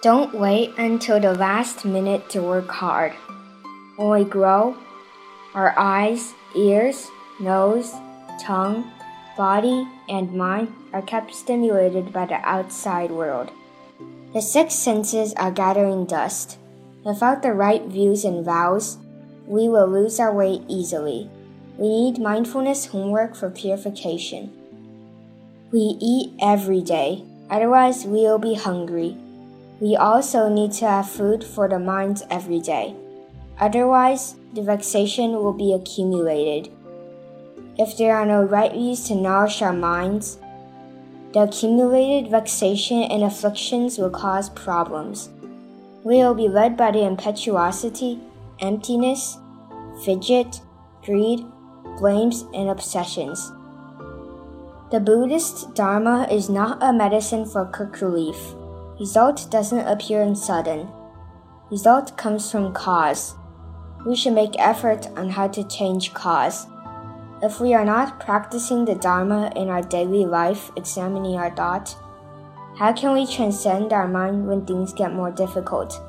Don't wait until the last minute to work hard. When we grow, our eyes, ears, nose, tongue, body, and mind are kept stimulated by the outside world. The six senses are gathering dust. Without the right views and vows, we will lose our way easily. We need mindfulness homework for purification. We eat every day, otherwise, we will be hungry. We also need to have food for the minds every day. Otherwise, the vexation will be accumulated. If there are no right views to nourish our minds, the accumulated vexation and afflictions will cause problems. We will be led by the impetuosity, emptiness, fidget, greed, blames, and obsessions. The Buddhist Dharma is not a medicine for quick relief. Result doesn't appear in sudden. Result comes from cause. We should make effort on how to change cause. If we are not practicing the Dharma in our daily life, examining our thought, how can we transcend our mind when things get more difficult?